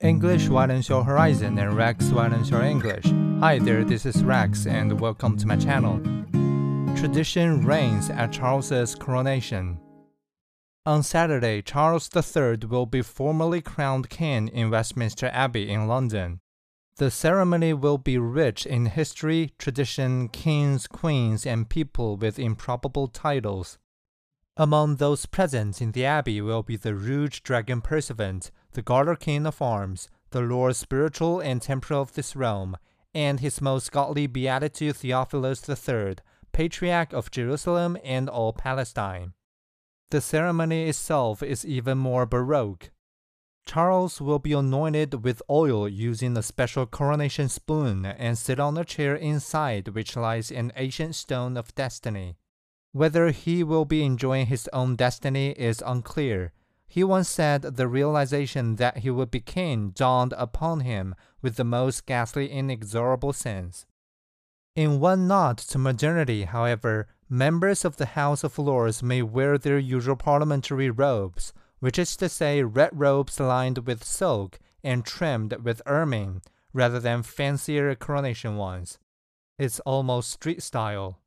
English widens your horizon and Rex widens your English. Hi there, this is Rex and welcome to my channel. Tradition reigns at Charles's coronation. On Saturday, Charles III will be formally crowned king in Westminster Abbey in London. The ceremony will be rich in history, tradition, kings, queens, and people with improbable titles. Among those present in the abbey will be the Rouge Dragon Pursuivant, the Garter King of Arms, the Lord Spiritual and Temporal of this realm, and His Most Godly Beatitude Theophilus III, Patriarch of Jerusalem and all Palestine. The ceremony itself is even more baroque. Charles will be anointed with oil using a special coronation spoon and sit on a chair inside which lies an ancient stone of destiny. Whether he will be enjoying his own destiny is unclear. He once said the realization that he would be king dawned upon him with the most ghastly inexorable sense. In one nod to modernity, however, members of the House of Lords may wear their usual parliamentary robes, which is to say, red robes lined with silk and trimmed with ermine, rather than fancier coronation ones. It's almost street style.